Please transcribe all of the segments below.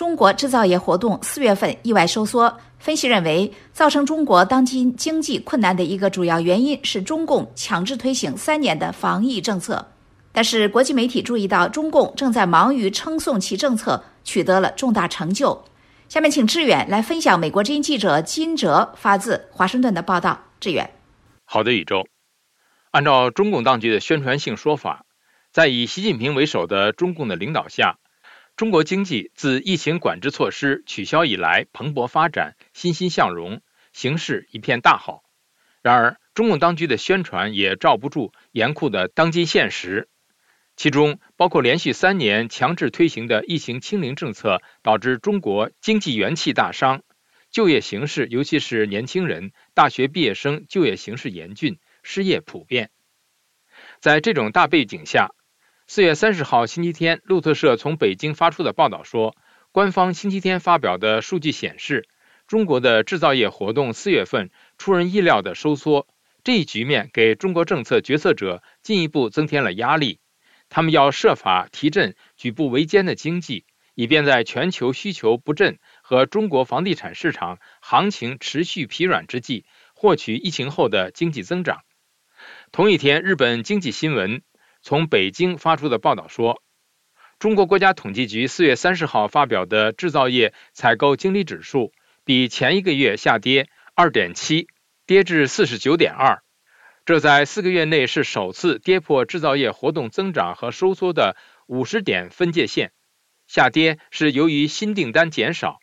中国制造业活动四月份意外收缩。分析认为，造成中国当今经济困难的一个主要原因是中共强制推行三年的防疫政策。但是，国际媒体注意到，中共正在忙于称颂其政策取得了重大成就。下面，请志远来分享美国之音记者金哲发自华盛顿的报道。志远，好的，宇宙。按照中共当局的宣传性说法，在以习近平为首的中共的领导下。中国经济自疫情管制措施取消以来蓬勃发展、欣欣向荣，形势一片大好。然而，中共当局的宣传也罩不住严酷的当今现实，其中包括连续三年强制推行的疫情清零政策，导致中国经济元气大伤，就业形势，尤其是年轻人、大学毕业生就业形势严峻，失业普遍。在这种大背景下，四月三十号星期天，路透社从北京发出的报道说，官方星期天发表的数据显示，中国的制造业活动四月份出人意料的收缩。这一局面给中国政策决策者进一步增添了压力，他们要设法提振举步维艰的经济，以便在全球需求不振和中国房地产市场行情持续疲软之际，获取疫情后的经济增长。同一天，日本经济新闻。从北京发出的报道说，中国国家统计局四月三十号发表的制造业采购经理指数比前一个月下跌二点七，跌至四十九点二，这在四个月内是首次跌破制造业活动增长和收缩的五十点分界线。下跌是由于新订单减少，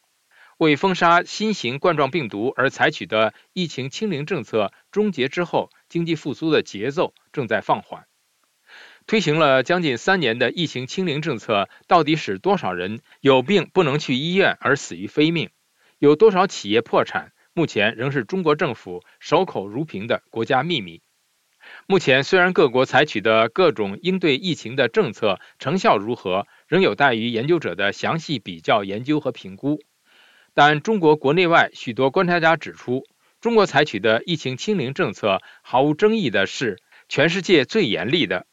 为封杀新型冠状病毒而采取的疫情清零政策终结之后，经济复苏的节奏正在放缓。推行了将近三年的疫情清零政策，到底使多少人有病不能去医院而死于非命？有多少企业破产？目前仍是中国政府守口如瓶的国家秘密。目前虽然各国采取的各种应对疫情的政策成效如何，仍有待于研究者的详细比较研究和评估。但中国国内外许多观察家指出，中国采取的疫情清零政策毫无争议的是全世界最严厉的。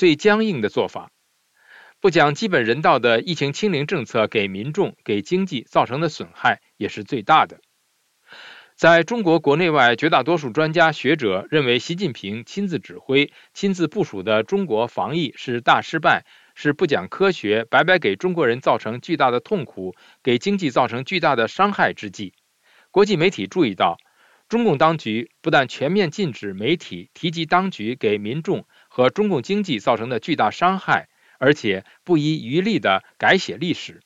最僵硬的做法，不讲基本人道的疫情清零政策给民众、给经济造成的损害也是最大的。在中国国内外，绝大多数专家学者认为，习近平亲自指挥、亲自部署的中国防疫是大失败，是不讲科学、白白给中国人造成巨大的痛苦、给经济造成巨大的伤害之际。国际媒体注意到。中共当局不但全面禁止媒体提及当局给民众和中共经济造成的巨大伤害，而且不遗余力地改写历史。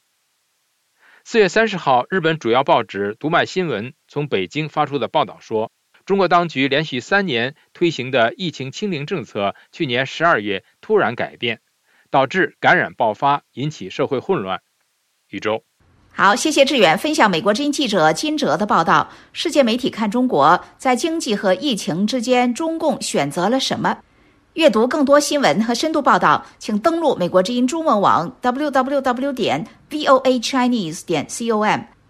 四月三十号，日本主要报纸《读卖新闻》从北京发出的报道说，中国当局连续三年推行的疫情清零政策，去年十二月突然改变，导致感染爆发，引起社会混乱。宇宙。好，谢谢志远分享美国之音记者金哲的报道。世界媒体看中国，在经济和疫情之间，中共选择了什么？阅读更多新闻和深度报道，请登录美国之音中文网 w w w 点 v o a chinese 点 c o m。